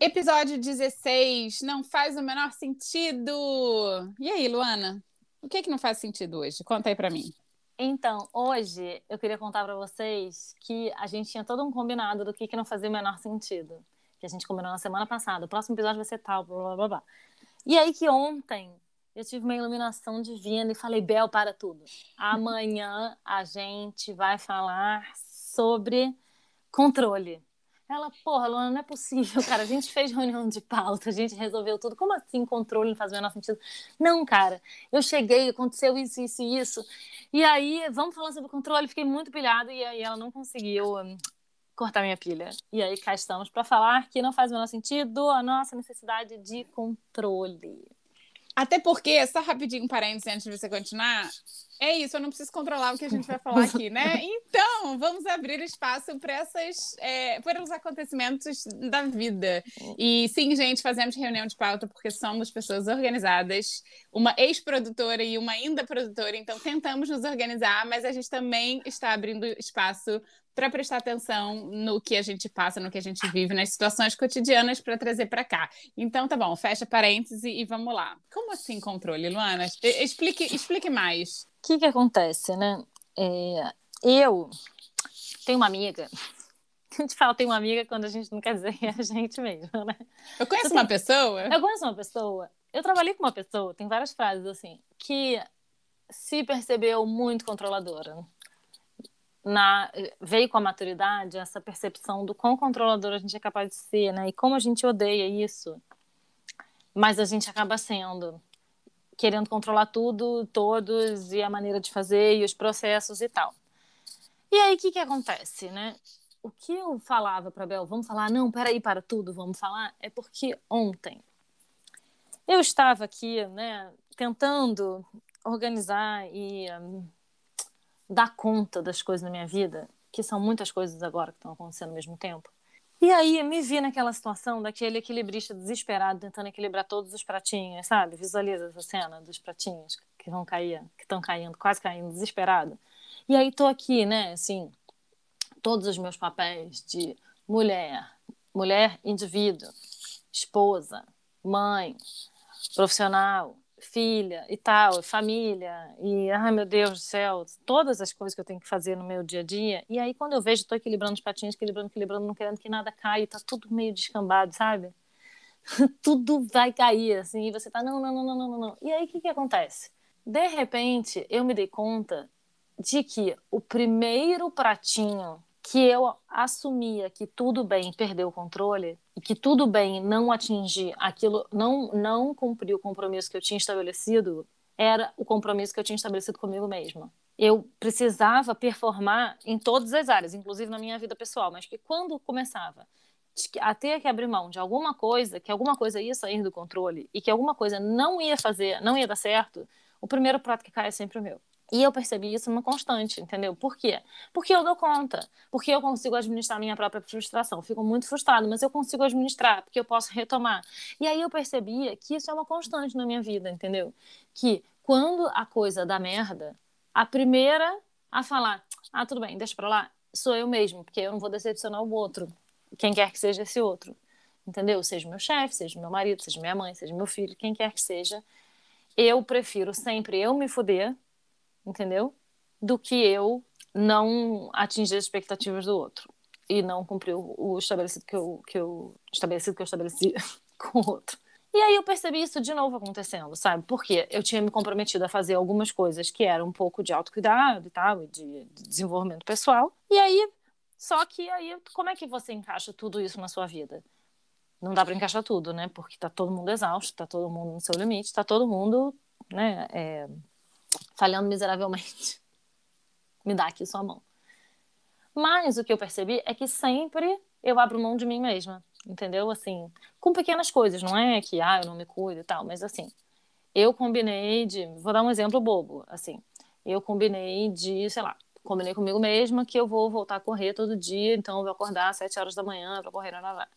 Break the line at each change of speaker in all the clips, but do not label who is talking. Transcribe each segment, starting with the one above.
Episódio 16, não faz o menor sentido. E aí, Luana? O que é que não faz sentido hoje? Conta aí para mim.
Então, hoje eu queria contar para vocês que a gente tinha todo um combinado do que, que não fazia o menor sentido. Que a gente combinou na semana passada. O próximo episódio vai ser tal, blá blá blá blá. E aí que ontem eu tive uma iluminação divina e falei, Bel, para tudo. Amanhã a gente vai falar sobre controle. Ela, porra, Luana, não é possível, cara. A gente fez reunião de pauta, a gente resolveu tudo. Como assim controle não faz o menor sentido? Não, cara. Eu cheguei, aconteceu isso, isso e isso. E aí, vamos falar sobre controle. Fiquei muito pilhada e aí ela não conseguiu hum, cortar minha pilha. E aí cá estamos para falar que não faz o menor sentido a nossa necessidade de controle.
Até porque, só rapidinho, um parênteses antes de você continuar, é isso, eu não preciso controlar o que a gente vai falar aqui, né? Então, vamos abrir espaço para essas, é, para os acontecimentos da vida. E sim, gente, fazemos reunião de pauta porque somos pessoas organizadas, uma ex-produtora e uma ainda produtora, então tentamos nos organizar, mas a gente também está abrindo espaço para prestar atenção no que a gente passa, no que a gente vive, nas situações cotidianas para trazer para cá. Então, tá bom, fecha parênteses e vamos lá. Como assim controle, Luana? Explique, explique mais.
O que, que acontece, né? É, eu tenho uma amiga. A gente fala tem uma amiga quando a gente não quer dizer é a gente mesmo, né?
Eu conheço uma pessoa?
Eu conheço uma pessoa. Eu trabalhei com uma pessoa, tem várias frases assim, que se percebeu muito controladora na, veio com a maturidade essa percepção do quão controlador a gente é capaz de ser, né? E como a gente odeia isso, mas a gente acaba sendo, querendo controlar tudo, todos, e a maneira de fazer, e os processos e tal. E aí, o que que acontece, né? O que eu falava para Bel, vamos falar, não, peraí, para tudo, vamos falar, é porque ontem eu estava aqui, né, tentando organizar e um, dar conta das coisas na minha vida, que são muitas coisas agora que estão acontecendo ao mesmo tempo. E aí me vi naquela situação daquele equilibrista desesperado tentando equilibrar todos os pratinhos, sabe? Visualiza essa cena dos pratinhos que vão cair, que estão caindo, quase caindo, desesperado. E aí tô aqui, né, assim, todos os meus papéis de mulher, mulher indivíduo, esposa, mãe, profissional, filha e tal, família, e ai meu Deus do céu, todas as coisas que eu tenho que fazer no meu dia a dia. E aí, quando eu vejo, estou equilibrando os patinhos, equilibrando, equilibrando, não querendo que nada caia, tá tudo meio descambado, sabe? tudo vai cair, assim, e você tá, não, não, não, não, não, não. E aí, o que que acontece? De repente, eu me dei conta de que o primeiro pratinho que eu assumia que tudo bem perder o controle que tudo bem não atingir aquilo, não, não cumprir o compromisso que eu tinha estabelecido, era o compromisso que eu tinha estabelecido comigo mesma. Eu precisava performar em todas as áreas, inclusive na minha vida pessoal, mas que quando começava a ter que abrir mão de alguma coisa, que alguma coisa ia sair do controle e que alguma coisa não ia fazer, não ia dar certo, o primeiro prato que cai é sempre o meu. E eu percebi isso uma constante, entendeu? Por quê? Porque eu dou conta, porque eu consigo administrar minha própria frustração. Fico muito frustrado, mas eu consigo administrar, porque eu posso retomar. E aí eu percebia que isso é uma constante na minha vida, entendeu? Que quando a coisa dá merda, a primeira a falar, ah, tudo bem, deixa pra lá, sou eu mesmo, porque eu não vou decepcionar o outro, quem quer que seja esse outro, entendeu? Seja meu chefe, seja meu marido, seja minha mãe, seja meu filho, quem quer que seja, eu prefiro sempre eu me fuder entendeu? Do que eu não atingir as expectativas do outro e não cumprir o, estabelecido que eu, que eu estabelecido que eu estabeleci com o outro. E aí eu percebi isso de novo acontecendo, sabe? Porque eu tinha me comprometido a fazer algumas coisas que eram um pouco de autocuidado e tal, de, de desenvolvimento pessoal. E aí, só que aí, como é que você encaixa tudo isso na sua vida? Não dá para encaixar tudo, né? Porque tá todo mundo exausto, tá todo mundo no seu limite, tá todo mundo, né, é, falhando miseravelmente. Me dá aqui sua mão. Mas o que eu percebi é que sempre eu abro mão de mim mesma entendeu? Assim, com pequenas coisas, não é que, ah, eu não me cuido e tal, mas assim, eu combinei de, vou dar um exemplo bobo, assim, eu combinei de, sei lá, combinei comigo mesma que eu vou voltar a correr todo dia, então eu vou acordar às sete horas da manhã para correr, lá, lá.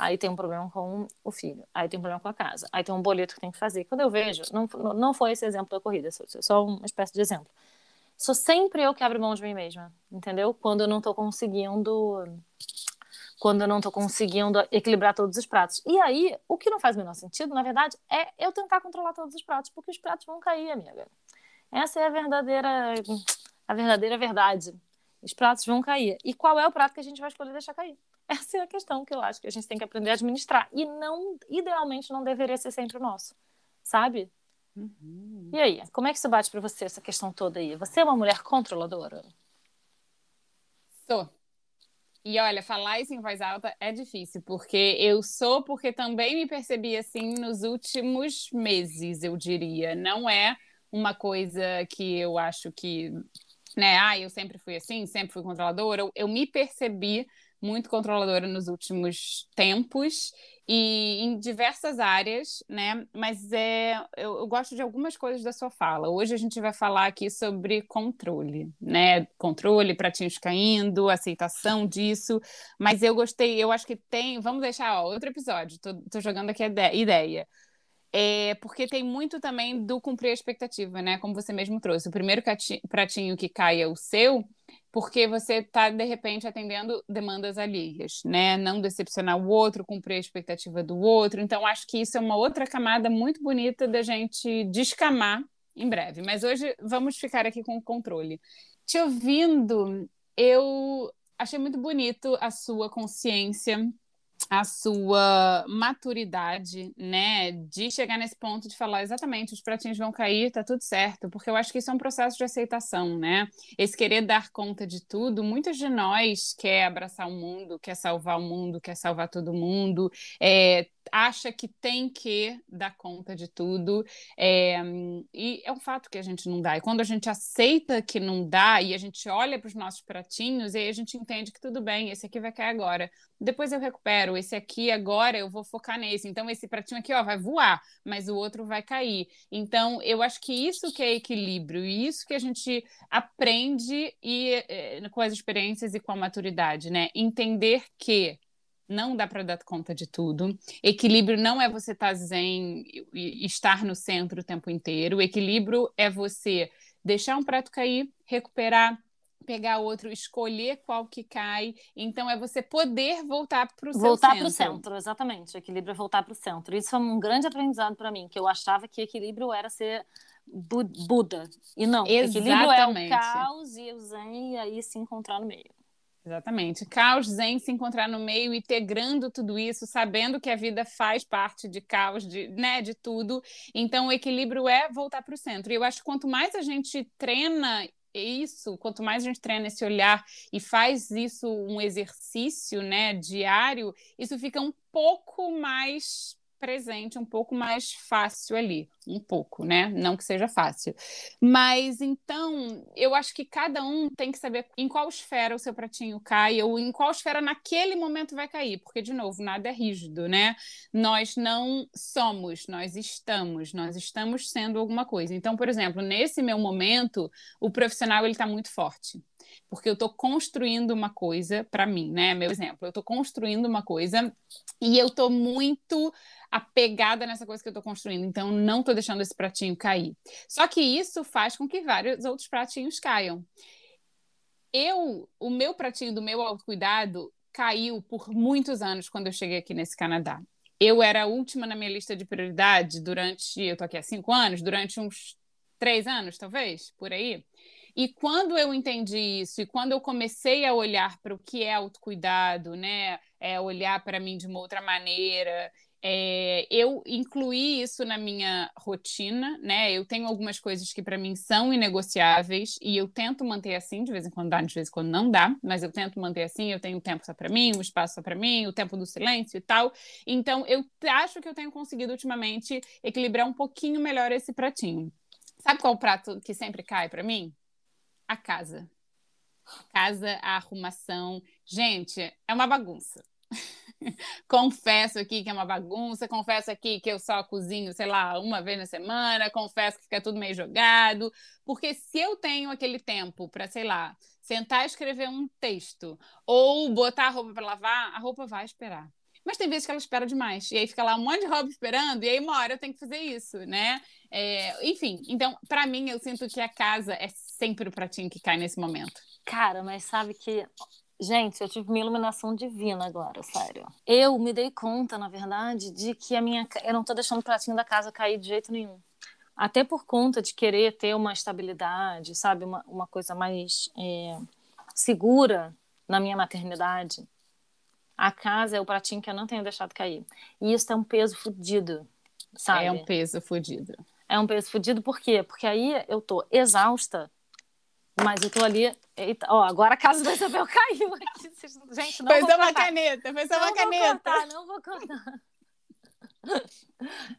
Aí tem um problema com o filho, aí tem um problema com a casa, aí tem um boleto que tem que fazer. Quando eu vejo, não, não foi esse exemplo da corrida, só uma espécie de exemplo. Sou sempre eu que abro mão de mim mesma, entendeu? Quando eu não tô conseguindo quando eu não estou conseguindo equilibrar todos os pratos. E aí, o que não faz o menor sentido, na verdade, é eu tentar controlar todos os pratos, porque os pratos vão cair, amiga. Essa é a verdadeira, a verdadeira verdade. Os pratos vão cair. E qual é o prato que a gente vai escolher deixar cair? Essa é a questão que eu acho que a gente tem que aprender a administrar. E não, idealmente, não deveria ser sempre o nosso, sabe? Uhum. E aí, como é que isso bate para você, essa questão toda aí? Você é uma mulher controladora?
Sou. E olha, falar isso em voz alta é difícil, porque eu sou, porque também me percebi assim nos últimos meses, eu diria. Não é uma coisa que eu acho que, né, ah, eu sempre fui assim, sempre fui controladora. Eu, eu me percebi muito controladora nos últimos tempos e em diversas áreas, né? Mas é, eu, eu, gosto de algumas coisas da sua fala. Hoje a gente vai falar aqui sobre controle, né? Controle, pratinhos caindo, aceitação disso. Mas eu gostei, eu acho que tem. Vamos deixar ó, outro episódio. Tô, tô jogando aqui a ideia. É, porque tem muito também do cumprir a expectativa, né? Como você mesmo trouxe. O primeiro pratinho que cai é o seu, porque você está, de repente, atendendo demandas alheias, né? Não decepcionar o outro, cumprir a expectativa do outro. Então, acho que isso é uma outra camada muito bonita da gente descamar em breve. Mas hoje vamos ficar aqui com o controle. Te ouvindo, eu achei muito bonito a sua consciência a sua maturidade, né, de chegar nesse ponto de falar exatamente, os pratinhos vão cair, tá tudo certo, porque eu acho que isso é um processo de aceitação, né? Esse querer dar conta de tudo, muitos de nós quer abraçar o mundo, quer salvar o mundo, quer salvar todo mundo, é, acha que tem que dar conta de tudo, é, e é um fato que a gente não dá. E quando a gente aceita que não dá e a gente olha para os nossos pratinhos, aí a gente entende que tudo bem, esse aqui vai cair agora. Depois eu recupero, esse aqui agora eu vou focar nesse. Então, esse pratinho aqui ó, vai voar, mas o outro vai cair. Então, eu acho que isso que é equilíbrio, e isso que a gente aprende e, é, com as experiências e com a maturidade, né? Entender que não dá para dar conta de tudo. Equilíbrio não é você estar tá zen e estar no centro o tempo inteiro. Equilíbrio é você deixar um prato cair, recuperar, pegar outro, escolher qual que cai. Então é você poder voltar para o
centro. Voltar para o centro, exatamente. Equilíbrio é voltar para o centro. Isso foi um grande aprendizado para mim, que eu achava que equilíbrio era ser Buda. E não, exatamente. equilíbrio é o caos e o zen e aí se encontrar no meio.
Exatamente. Caos zen se encontrar no meio, integrando tudo isso, sabendo que a vida faz parte de caos, de, né, de tudo. Então, o equilíbrio é voltar para o centro. E eu acho que quanto mais a gente treina isso, quanto mais a gente treina esse olhar e faz isso um exercício, né, diário, isso fica um pouco mais presente, um pouco mais fácil ali, um pouco, né? Não que seja fácil. Mas então, eu acho que cada um tem que saber em qual esfera o seu pratinho cai ou em qual esfera naquele momento vai cair, porque de novo, nada é rígido, né? Nós não somos, nós estamos, nós estamos sendo alguma coisa. Então, por exemplo, nesse meu momento, o profissional ele está muito forte porque eu estou construindo uma coisa para mim, né? Meu exemplo, eu estou construindo uma coisa e eu estou muito apegada nessa coisa que eu estou construindo, então não estou deixando esse pratinho cair. Só que isso faz com que vários outros pratinhos caiam. Eu, o meu pratinho do meu autocuidado caiu por muitos anos quando eu cheguei aqui nesse Canadá. Eu era a última na minha lista de prioridade durante, eu tô aqui há cinco anos, durante uns três anos, talvez, por aí. E quando eu entendi isso, e quando eu comecei a olhar para o que é autocuidado, né? É olhar para mim de uma outra maneira, é, eu incluí isso na minha rotina, né? Eu tenho algumas coisas que para mim são inegociáveis e eu tento manter assim, de vez em quando dá, de vez em quando não dá, mas eu tento manter assim. Eu tenho tempo só para mim, um espaço só para mim, o tempo do silêncio e tal. Então, eu acho que eu tenho conseguido ultimamente equilibrar um pouquinho melhor esse pratinho. Sabe qual o prato que sempre cai para mim? A casa. Casa, a arrumação. Gente, é uma bagunça. confesso aqui que é uma bagunça, confesso aqui que eu só cozinho, sei lá, uma vez na semana, confesso que fica tudo meio jogado, porque se eu tenho aquele tempo para, sei lá, sentar e escrever um texto ou botar a roupa para lavar, a roupa vai esperar. Mas tem vezes que ela espera demais. E aí fica lá um monte de roupa esperando, e aí uma hora eu tenho que fazer isso, né? É, enfim, então, para mim, eu sinto que a casa é sempre o pratinho que cai nesse momento.
Cara, mas sabe que Gente, eu tive uma iluminação divina agora, sério. Eu me dei conta, na verdade, de que a minha eu não tô deixando o pratinho da casa cair de jeito nenhum. Até por conta de querer ter uma estabilidade, sabe, uma, uma coisa mais é, segura na minha maternidade. A casa é o pratinho que eu não tenho deixado cair. E isso é um peso fodido, sabe?
É um peso fodido.
É um peso fodido por quê? Porque aí eu tô exausta mas eu tô ali. Eita, ó, agora a casa da Isabel caiu aqui. Gente, não
foi
vou
uma caneta,
não
uma caneta.
Cortar, não vou cortar.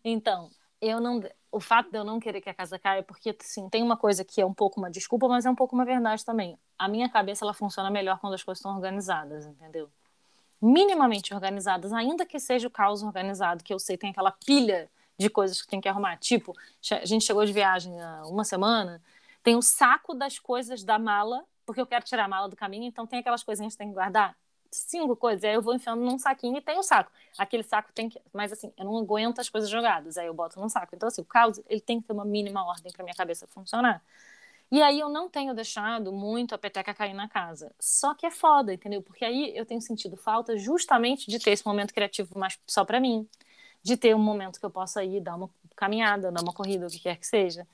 Então, eu não. O fato de eu não querer que a casa caia, porque sim, tem uma coisa que é um pouco uma desculpa, mas é um pouco uma verdade também. A minha cabeça ela funciona melhor quando as coisas estão organizadas, entendeu? Minimamente organizadas, ainda que seja o caos organizado, que eu sei tem aquela pilha de coisas que tem que arrumar. Tipo, a gente chegou de viagem há uma semana, tem o saco das coisas da mala, porque eu quero tirar a mala do caminho, então tem aquelas coisinhas que tem que guardar. Cinco coisas, aí eu vou enfiando num saquinho e tem o saco. Aquele saco tem que. Mas assim, eu não aguento as coisas jogadas, aí eu boto num saco. Então, assim, o caos, ele tem que ter uma mínima ordem para minha cabeça funcionar. E aí eu não tenho deixado muito a peteca cair na casa. Só que é foda, entendeu? Porque aí eu tenho sentido falta justamente de ter esse momento criativo mais só para mim. De ter um momento que eu possa ir dar uma caminhada, dar uma corrida, o que quer que seja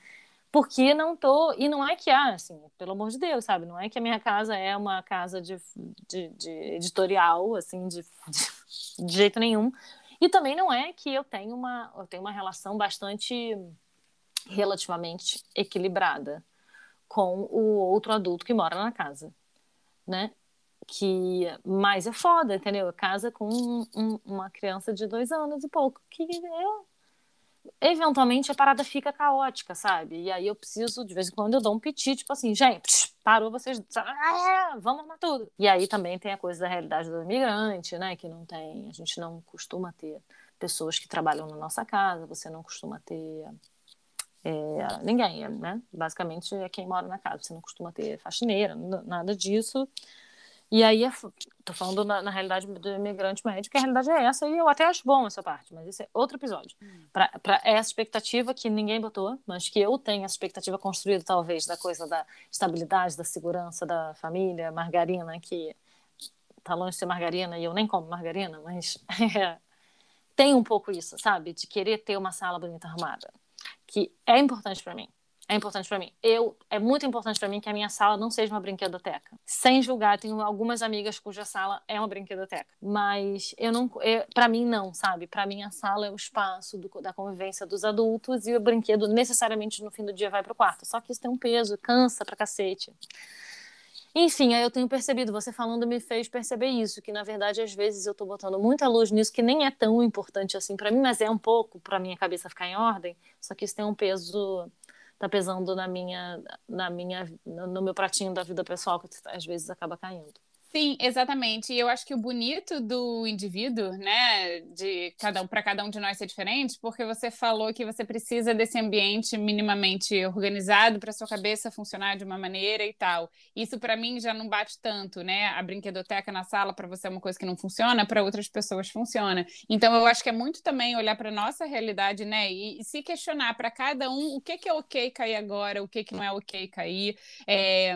porque não tô e não é que ah, assim pelo amor de Deus sabe? Não é que a minha casa é uma casa de, de, de editorial assim de, de, de, jeito nenhum. E também não é que eu tenho uma eu tenho uma relação bastante relativamente equilibrada com o outro adulto que mora na casa né? Que mais é foda entendeu? Casa com um, um, uma criança de dois anos e pouco que eu eventualmente a parada fica caótica, sabe? E aí eu preciso, de vez em quando, eu dou um piti, tipo assim, gente, parou vocês, ah, vamos arrumar tudo. E aí também tem a coisa da realidade do imigrante, né? Que não tem, a gente não costuma ter pessoas que trabalham na nossa casa, você não costuma ter é, ninguém, né? Basicamente é quem mora na casa, você não costuma ter faxineira, nada disso. E aí, tô falando na, na, realidade do imigrante médico, que a realidade é essa, e eu até acho bom essa parte, mas esse é outro episódio. Hum. Para essa expectativa que ninguém botou, mas que eu tenho essa expectativa construída, talvez, da coisa da estabilidade, da segurança da família, margarina, que tá longe de ser margarina, e eu nem como margarina, mas é, tem um pouco isso, sabe? De querer ter uma sala bonita arrumada, que é importante para mim é importante para mim. Eu é muito importante para mim que a minha sala não seja uma brinquedoteca. Sem julgar, tenho algumas amigas cuja sala é uma brinquedoteca, mas eu não, para mim não, sabe? Para mim a sala é o espaço do, da convivência dos adultos e o brinquedo necessariamente no fim do dia vai pro quarto. Só que isso tem um peso, cansa pra cacete. Enfim, aí eu tenho percebido, você falando me fez perceber isso, que na verdade às vezes eu tô botando muita luz nisso que nem é tão importante assim para mim, mas é um pouco para minha cabeça ficar em ordem, só que isso tem um peso tá pesando na minha, na minha, no meu pratinho da vida pessoal que às vezes acaba caindo.
Sim, exatamente. E eu acho que o bonito do indivíduo, né, de cada um para cada um de nós ser diferente, porque você falou que você precisa desse ambiente minimamente organizado para sua cabeça funcionar de uma maneira e tal. Isso para mim já não bate tanto, né? A brinquedoteca na sala para você é uma coisa que não funciona, para outras pessoas funciona. Então eu acho que é muito também olhar para nossa realidade, né, e, e se questionar para cada um o que que é OK cair agora, o que que não é OK cair. É,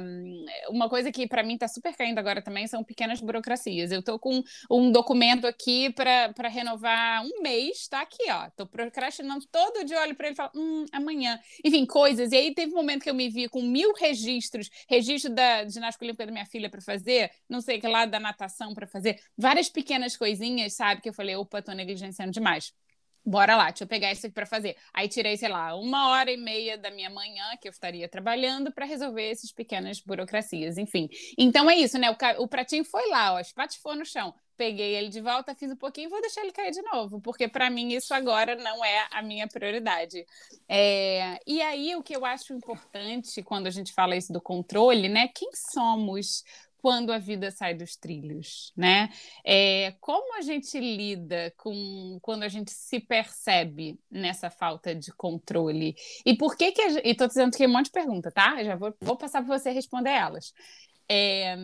uma coisa que para mim está super caindo agora também também são pequenas burocracias. Eu tô com um documento aqui para renovar um mês, tá aqui, ó. Tô procrastinando todo dia, olho para ele falo, hum, amanhã. Enfim, coisas. E aí teve um momento que eu me vi com mil registros, registro da ginástica olímpica da minha filha para fazer, não sei que lá da natação para fazer, várias pequenas coisinhas, sabe? Que eu falei, opa, tô negligenciando demais. Bora lá, deixa eu pegar isso aqui para fazer. Aí tirei, sei lá, uma hora e meia da minha manhã que eu estaria trabalhando para resolver essas pequenas burocracias, enfim. Então é isso, né? O, o pratinho foi lá, ó, espatifou no chão. Peguei ele de volta, fiz um pouquinho e vou deixar ele cair de novo, porque para mim isso agora não é a minha prioridade. É... E aí o que eu acho importante quando a gente fala isso do controle, né? Quem somos? Quando a vida sai dos trilhos, né? É, como a gente lida com quando a gente se percebe nessa falta de controle? E por que que... A, e tô dizendo que é um monte de pergunta, tá? já vou, vou passar para você responder elas. É,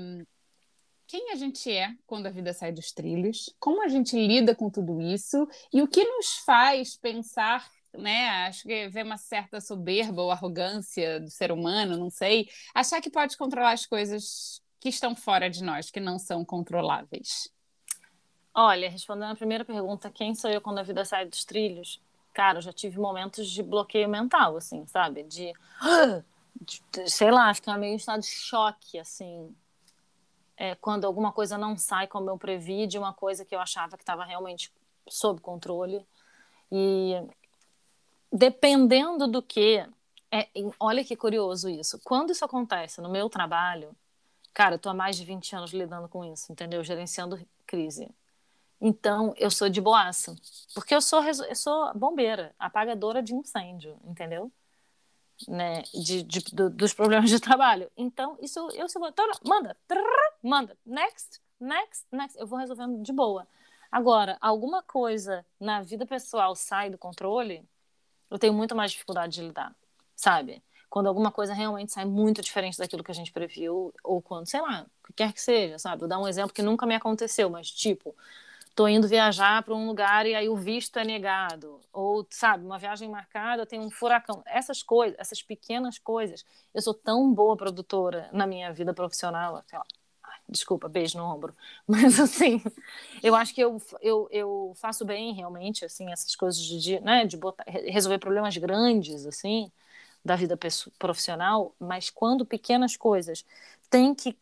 quem a gente é quando a vida sai dos trilhos? Como a gente lida com tudo isso? E o que nos faz pensar né? Acho que vê uma certa soberba ou arrogância do ser humano, não sei. Achar que pode controlar as coisas que estão fora de nós, que não são controláveis?
Olha, respondendo a primeira pergunta, quem sou eu quando a vida sai dos trilhos? Cara, eu já tive momentos de bloqueio mental, assim, sabe? De, de sei lá, ficar meio em estado de choque, assim. É, quando alguma coisa não sai como eu previ de uma coisa que eu achava que estava realmente sob controle. E dependendo do que. É, olha que curioso isso. Quando isso acontece no meu trabalho, Cara, eu tô há mais de 20 anos lidando com isso, entendeu? Gerenciando crise. Então, eu sou de boaça. Porque eu sou, eu sou bombeira, apagadora de incêndio, entendeu? Né? De, de do, dos problemas de trabalho. Então, isso eu sou. Manda, manda, next, next, next. Eu vou resolvendo de boa. Agora, alguma coisa na vida pessoal sai do controle, eu tenho muito mais dificuldade de lidar, sabe? Quando alguma coisa realmente sai muito diferente daquilo que a gente previu, ou quando, sei lá, o que quer que seja, sabe? Vou dar um exemplo que nunca me aconteceu, mas tipo, tô indo viajar para um lugar e aí o visto é negado, ou sabe, uma viagem marcada, tem um furacão. Essas coisas, essas pequenas coisas. Eu sou tão boa produtora na minha vida profissional, sei lá. Desculpa, beijo no ombro. Mas, assim, eu acho que eu, eu, eu faço bem, realmente, assim, essas coisas de, né, de botar, resolver problemas grandes, assim, da vida profissional, mas quando pequenas coisas têm que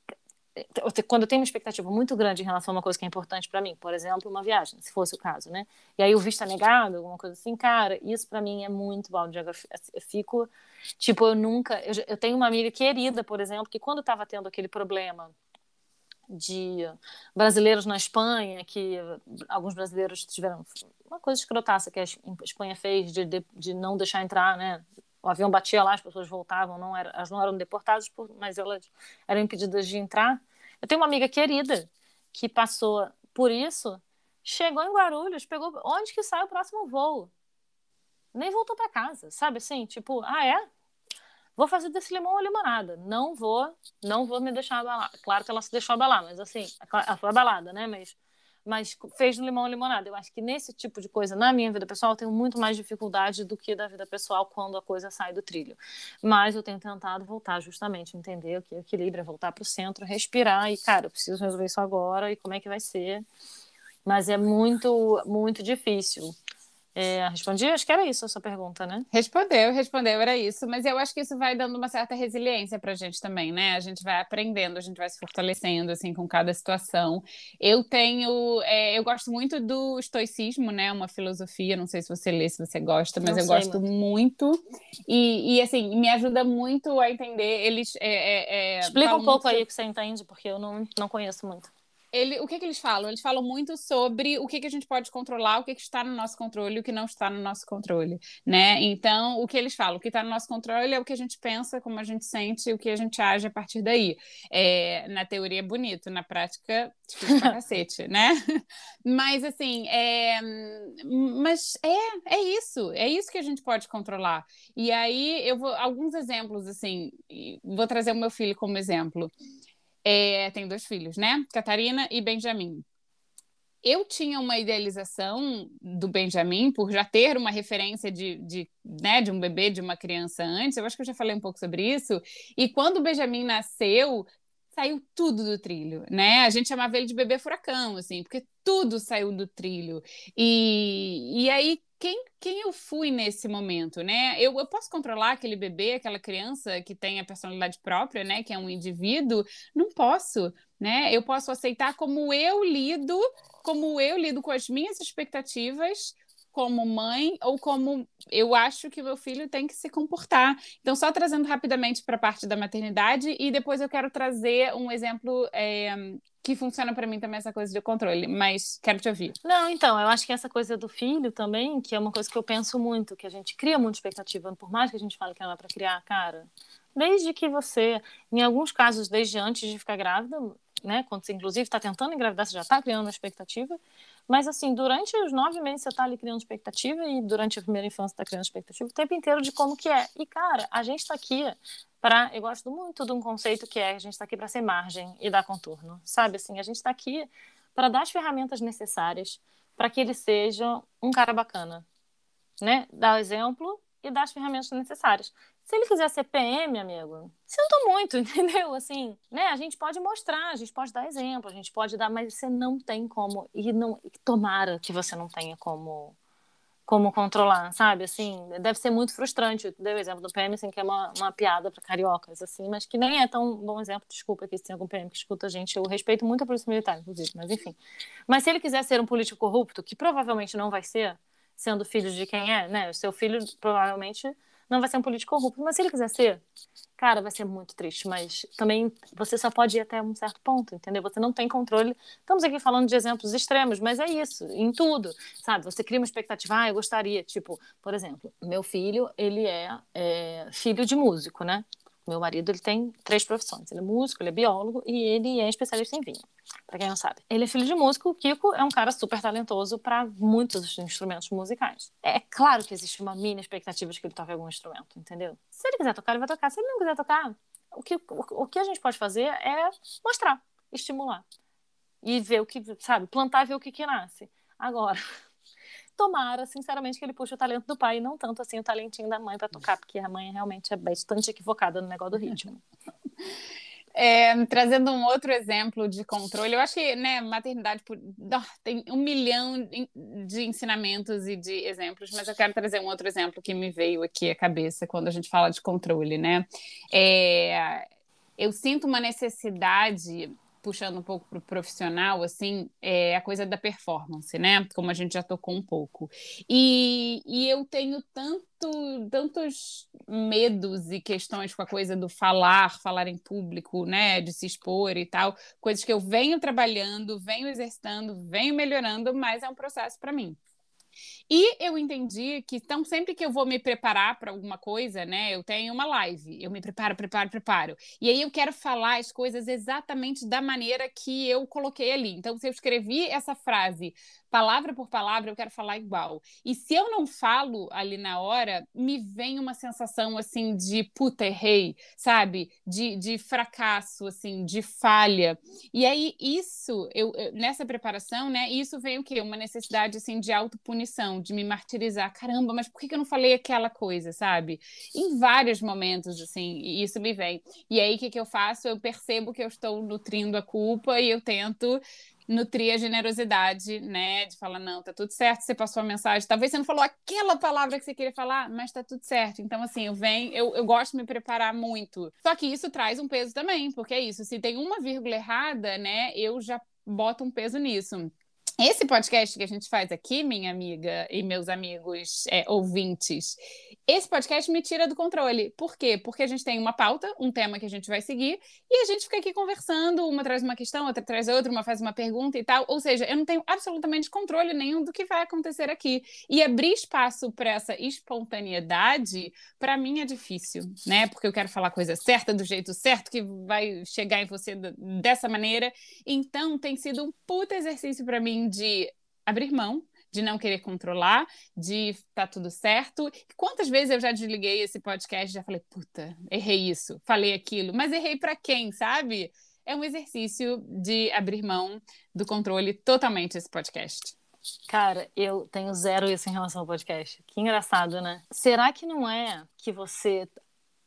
quando eu tenho uma expectativa muito grande em relação a uma coisa que é importante para mim, por exemplo, uma viagem, se fosse o caso, né? E aí o visto é negado, alguma coisa assim, cara, isso para mim é muito balde Eu fico, tipo, eu nunca. Eu, eu, tenho uma amiga querida, por exemplo, que quando estava tendo aquele problema de brasileiros na Espanha, que alguns brasileiros tiveram uma coisa escrotaça que a Espanha fez de, de, de não deixar entrar, né? O avião batia lá, as pessoas voltavam, não era, elas não eram deportadas, por, mas elas eram impedidas de entrar. Eu tenho uma amiga querida que passou por isso, chegou em Guarulhos, pegou onde que sai o próximo voo. Nem voltou para casa, sabe assim, tipo, ah é? Vou fazer desse limão uma limonada. Não vou, não vou me deixar abalar. Claro que ela se deixou abalar, mas assim, ela foi abalada, né? Mas mas fez do limão limonada. Eu acho que nesse tipo de coisa, na minha vida pessoal, eu tenho muito mais dificuldade do que da vida pessoal quando a coisa sai do trilho. Mas eu tenho tentado voltar justamente, entender o que é equilíbrio, voltar para o centro, respirar e, cara, eu preciso resolver isso agora e como é que vai ser. Mas é muito, muito difícil. É, respondi? Acho que era isso a sua pergunta, né?
Respondeu, respondeu, era isso. Mas eu acho que isso vai dando uma certa resiliência para a gente também, né? A gente vai aprendendo, a gente vai se fortalecendo, assim, com cada situação. Eu tenho... É, eu gosto muito do estoicismo, né? Uma filosofia, não sei se você lê, se você gosta, mas não eu gosto muito. E, e, assim, me ajuda muito a entender. Eles... É,
é, é Explica um pouco aí o que você entende, porque eu não, não conheço muito
ele, o que, que eles falam? Eles falam muito sobre o que, que a gente pode controlar, o que, que está no nosso controle e o que não está no nosso controle, né? Então, o que eles falam? O que está no nosso controle é o que a gente pensa, como a gente sente e o que a gente age a partir daí. É, na teoria é bonito, na prática, difícil pra cacete, né? Mas, assim, é... Mas é, é isso, é isso que a gente pode controlar. E aí, eu vou... Alguns exemplos, assim, vou trazer o meu filho como exemplo. É, dois filhos, né? Catarina e Benjamin. Eu tinha uma idealização do Benjamin por já ter uma referência de, de, né, de um bebê, de uma criança antes. Eu acho que eu já falei um pouco sobre isso. E quando o Benjamin nasceu, saiu tudo do trilho, né? A gente chamava ele de bebê furacão, assim, porque tudo saiu do trilho. E, e aí, quem, quem eu fui nesse momento, né? Eu, eu posso controlar aquele bebê, aquela criança que tem a personalidade própria, né? Que é um indivíduo? Não posso, né? Eu posso aceitar como eu lido, como eu lido com as minhas expectativas como mãe ou como eu acho que meu filho tem que se comportar. Então, só trazendo rapidamente para a parte da maternidade e depois eu quero trazer um exemplo é, que funciona para mim também essa coisa de controle, mas quero te ouvir.
Não, então, eu acho que essa coisa do filho também, que é uma coisa que eu penso muito, que a gente cria muita expectativa, por mais que a gente fale que não é para criar, cara, desde que você, em alguns casos, desde antes de ficar grávida, né, quando você inclusive está tentando engravidar, você já está criando uma expectativa, mas, assim, durante os nove meses você está ali criando expectativa e durante a primeira infância está criando expectativa o tempo inteiro de como que é. E, cara, a gente está aqui para... Eu gosto muito de um conceito que é a gente está aqui para ser margem e dar contorno, sabe? Assim, a gente está aqui para dar as ferramentas necessárias para que ele seja um cara bacana, né? Dar o exemplo e dar as ferramentas necessárias. Se ele quiser ser PM, amigo, sinto muito, entendeu? Assim, né? A gente pode mostrar, a gente pode dar exemplo, a gente pode dar, mas você não tem como e não tomara que você não tenha como como controlar, sabe? Assim, deve ser muito frustrante. Eu dei o exemplo do PM, assim, que é uma, uma piada para cariocas, assim, mas que nem é tão bom exemplo. Desculpa que se tem algum PM que escuta a gente. Eu respeito muito a Polícia Militar, inclusive, mas enfim. Mas se ele quiser ser um político corrupto, que provavelmente não vai ser, sendo filho de quem é, né? O seu filho provavelmente não vai ser um político corrupto. Mas se ele quiser ser, cara, vai ser muito triste. Mas também você só pode ir até um certo ponto, entendeu? Você não tem controle. Estamos aqui falando de exemplos extremos, mas é isso, em tudo, sabe? Você cria uma expectativa, ah, eu gostaria. Tipo, por exemplo, meu filho, ele é, é filho de músico, né? Meu marido ele tem três profissões. Ele é músico, ele é biólogo e ele é especialista em vinho. Para quem não sabe, ele é filho de músico. O Kiko é um cara super talentoso para muitos instrumentos musicais. É claro que existe uma mini expectativa de que ele toque algum instrumento, entendeu? Se ele quiser tocar, ele vai tocar. Se ele não quiser tocar, o que, o, que a gente pode fazer é mostrar, estimular e ver o que, sabe, plantar e ver o que, que nasce. Agora, tomara, sinceramente, que ele puxe o talento do pai e não tanto assim o talentinho da mãe para tocar, porque a mãe realmente é bastante equivocada no negócio do ritmo.
É, trazendo um outro exemplo de controle, eu acho que né, maternidade tem um milhão de ensinamentos e de exemplos, mas eu quero trazer um outro exemplo que me veio aqui à cabeça quando a gente fala de controle, né? É, eu sinto uma necessidade puxando um pouco para o profissional, assim, é a coisa da performance, né? Como a gente já tocou um pouco. E, e eu tenho tanto, tantos medos e questões com a coisa do falar, falar em público, né? De se expor e tal, coisas que eu venho trabalhando, venho exercitando, venho melhorando, mas é um processo para mim. E eu entendi que, então, sempre que eu vou me preparar para alguma coisa, né? Eu tenho uma live, eu me preparo, preparo, preparo. E aí eu quero falar as coisas exatamente da maneira que eu coloquei ali. Então, se eu escrevi essa frase palavra por palavra, eu quero falar igual. E se eu não falo ali na hora, me vem uma sensação assim de puta, errei, sabe? De, de fracasso, assim, de falha. E aí, isso, eu, eu nessa preparação, né? Isso vem o quê? Uma necessidade assim de autopunição, de me martirizar. Caramba, mas por que eu não falei aquela coisa, sabe? Em vários momentos, assim, isso me vem. E aí, o que, que eu faço? Eu percebo que eu estou nutrindo a culpa e eu tento nutrir a generosidade, né? De falar, não, tá tudo certo, você passou a mensagem. Talvez você não falou aquela palavra que você queria falar, mas tá tudo certo. Então, assim, eu venho, eu, eu gosto de me preparar muito. Só que isso traz um peso também, porque é isso, se tem uma vírgula errada, né, eu já boto um peso nisso. Esse podcast que a gente faz aqui, minha amiga e meus amigos é, ouvintes, esse podcast me tira do controle. Por quê? Porque a gente tem uma pauta, um tema que a gente vai seguir, e a gente fica aqui conversando, uma traz uma questão, outra traz outra, uma faz uma pergunta e tal. Ou seja, eu não tenho absolutamente controle nenhum do que vai acontecer aqui. E abrir espaço para essa espontaneidade, para mim é difícil, né? Porque eu quero falar a coisa certa, do jeito certo, que vai chegar em você dessa maneira. Então, tem sido um puta exercício para mim de abrir mão, de não querer controlar, de tá tudo certo. Quantas vezes eu já desliguei esse podcast e já falei, puta, errei isso, falei aquilo, mas errei para quem, sabe? É um exercício de abrir mão do controle totalmente esse podcast.
Cara, eu tenho zero isso em relação ao podcast. Que engraçado, né? Será que não é que você.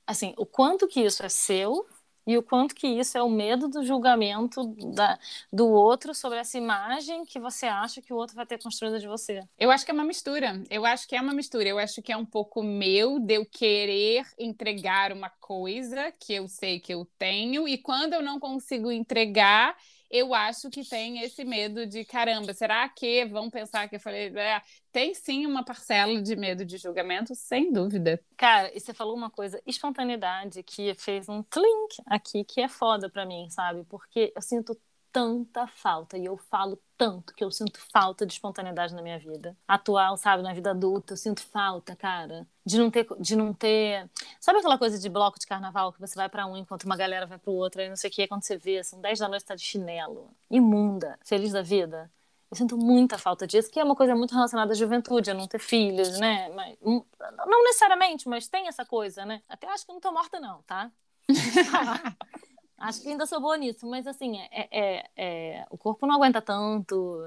Assim, o quanto que isso é seu e o quanto que isso é o medo do julgamento da, do outro sobre essa imagem que você acha que o outro vai ter construído de você.
Eu acho que é uma mistura. Eu acho que é uma mistura. Eu acho que é um pouco meu de eu querer entregar uma coisa que eu sei que eu tenho e quando eu não consigo entregar, eu acho que tem esse medo de caramba, será que vão pensar que eu falei? É, tem sim uma parcela de medo de julgamento, sem dúvida.
Cara, e você falou uma coisa, espontaneidade, que fez um clink aqui, que é foda pra mim, sabe? Porque eu sinto tanta falta e eu falo tanto que eu sinto falta de espontaneidade na minha vida atual, sabe, na vida adulta, eu sinto falta, cara, de não ter de não ter, sabe aquela coisa de bloco de carnaval que você vai para um enquanto uma galera vai para o outro, aí não sei o que, quando você vê, são 10 da noite tá de chinelo, imunda, feliz da vida. Eu sinto muita falta disso, que é uma coisa muito relacionada à juventude, a não ter filhos, né? Mas, hum, não necessariamente, mas tem essa coisa, né? Até acho que não tô morta, não, tá? Acho que ainda sou boa nisso, mas assim, é, é, é, o corpo não aguenta tanto.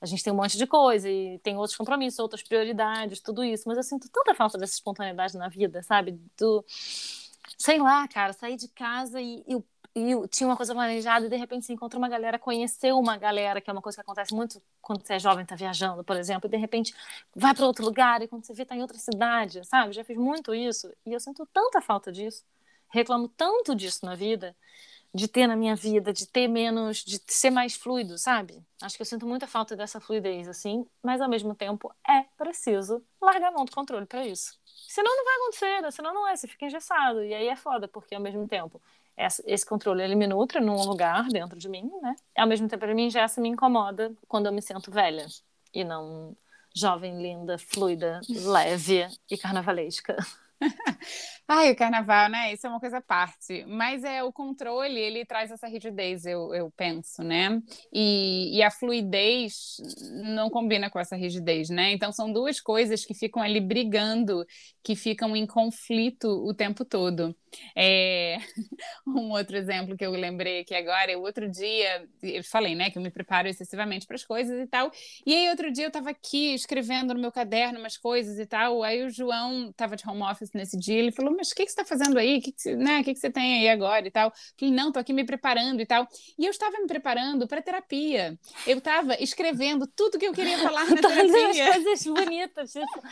A gente tem um monte de coisa e tem outros compromissos, outras prioridades, tudo isso. Mas eu sinto tanta falta dessa espontaneidade na vida, sabe? Do, sei lá, cara, sair de casa e, e, e tinha uma coisa planejada e de repente se encontra uma galera, conhecer uma galera, que é uma coisa que acontece muito quando você é jovem, tá viajando, por exemplo, e de repente vai para outro lugar e quando você vê tá em outra cidade, sabe? Já fiz muito isso e eu sinto tanta falta disso reclamo tanto disso na vida, de ter na minha vida, de ter menos, de ser mais fluido, sabe? Acho que eu sinto muita falta dessa fluidez, assim, mas ao mesmo tempo é preciso largar a mão do controle para isso. Senão não vai acontecer, né? senão não é, você fica engessado. E aí é foda, porque ao mesmo tempo esse controle ele me nutre num lugar dentro de mim, né? Ao mesmo tempo ele me engessa e me incomoda quando eu me sinto velha e não jovem, linda, fluida, leve e carnavalesca.
Ai, o carnaval, né? Isso é uma coisa à parte. Mas é o controle, ele traz essa rigidez, eu, eu penso, né? E, e a fluidez não combina com essa rigidez, né? Então são duas coisas que ficam ali brigando, que ficam em conflito o tempo todo. É... Um outro exemplo que eu lembrei aqui agora, o outro dia, eu falei, né, que eu me preparo excessivamente para as coisas e tal. E aí, outro dia, eu estava aqui escrevendo no meu caderno umas coisas e tal. Aí o João estava de home office nesse dia, ele falou: Mas o que, que você está fazendo aí? O que, que, né, que, que você tem aí agora e tal? Eu falei: Não, tô aqui me preparando e tal. E eu estava me preparando para terapia. Eu estava escrevendo tudo que eu queria falar na
Todas
terapia.
as coisas bonitas, tipo,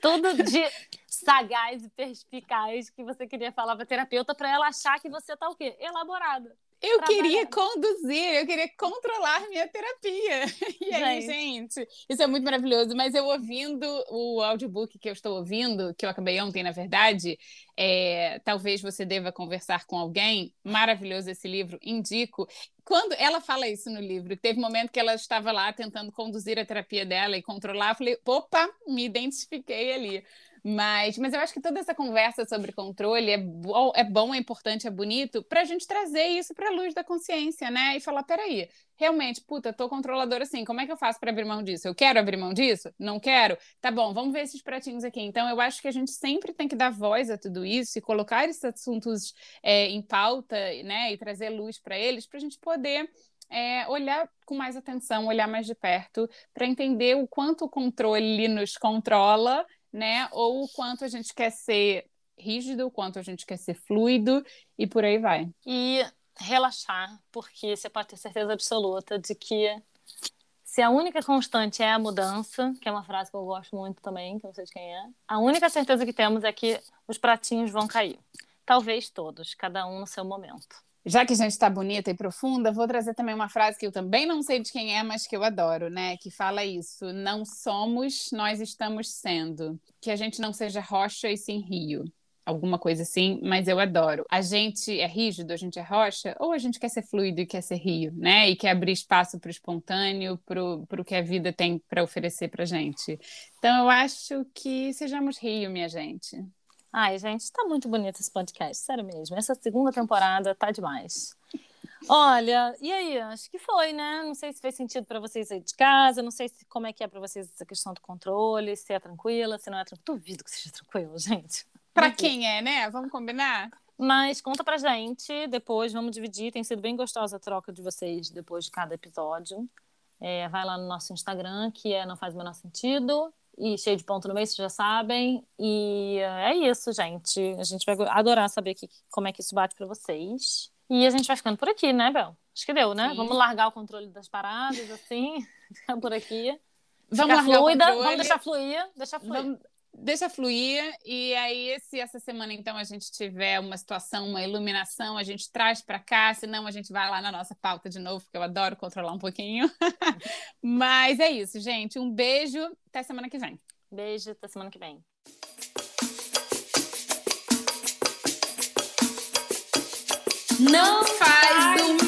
todo dia sagaz e perspicaz que você queria falar para terapeuta para ela achar que você tá o quê? Elaborada.
Eu queria conduzir, eu queria controlar minha terapia. E aí, gente. gente, isso é muito maravilhoso. Mas eu ouvindo o audiobook que eu estou ouvindo, que eu acabei ontem, na verdade, é, talvez você deva conversar com alguém. Maravilhoso esse livro, indico. Quando ela fala isso no livro, teve um momento que ela estava lá tentando conduzir a terapia dela e controlar, eu falei, opa, me identifiquei ali. Mas, mas eu acho que toda essa conversa sobre controle é, bo é bom, é importante, é bonito, para a gente trazer isso para a luz da consciência, né? E falar: peraí, realmente, puta, tô controladora assim, como é que eu faço para abrir mão disso? Eu quero abrir mão disso? Não quero? Tá bom, vamos ver esses pratinhos aqui. Então, eu acho que a gente sempre tem que dar voz a tudo isso e colocar esses assuntos é, em pauta, né? E trazer luz para eles, para a gente poder é, olhar com mais atenção, olhar mais de perto, para entender o quanto o controle nos controla né? Ou o quanto a gente quer ser rígido, o quanto a gente quer ser fluido e por aí vai.
E relaxar, porque você pode ter certeza absoluta de que se a única constante é a mudança, que é uma frase que eu gosto muito também, que eu não sei de quem é, a única certeza que temos é que os pratinhos vão cair. Talvez todos, cada um no seu momento.
Já que a gente está bonita e profunda, vou trazer também uma frase que eu também não sei de quem é, mas que eu adoro, né? Que fala isso: não somos, nós estamos sendo. Que a gente não seja rocha e sim rio. Alguma coisa assim, mas eu adoro. A gente é rígido, a gente é rocha, ou a gente quer ser fluido e quer ser rio, né? E quer abrir espaço para o espontâneo, para o que a vida tem para oferecer para gente. Então eu acho que sejamos rio, minha gente.
Ai, gente, tá muito bonito esse podcast, sério mesmo. Essa segunda temporada tá demais. Olha, e aí? Acho que foi, né? Não sei se fez sentido para vocês aí de casa, não sei se, como é que é para vocês essa questão do controle, se é tranquila, se não é tranquila. Duvido que seja tranquilo, gente.
Para quem é, né? Vamos combinar?
Mas conta pra gente, depois vamos dividir. Tem sido bem gostosa a troca de vocês depois de cada episódio. É, vai lá no nosso Instagram, que é Não Faz o Menor Sentido e cheio de ponto no meio, vocês já sabem. E é isso, gente. A gente vai adorar saber que, como é que isso bate para vocês. E a gente vai ficando por aqui, né, Bel? Acho que deu, né?
Sim.
Vamos largar o controle das paradas, assim, ficar por aqui.
Vamos
Ficar
largar o
fluida,
controle.
vamos deixar fluir, deixar fluir.
Vamos- deixa fluir. E aí, se essa semana, então, a gente tiver uma situação, uma iluminação, a gente traz para cá. Senão, a gente vai lá na nossa pauta de novo, porque eu adoro controlar um pouquinho. Mas é isso, gente. Um beijo. Até semana que vem.
Beijo, até semana que vem.
Não faz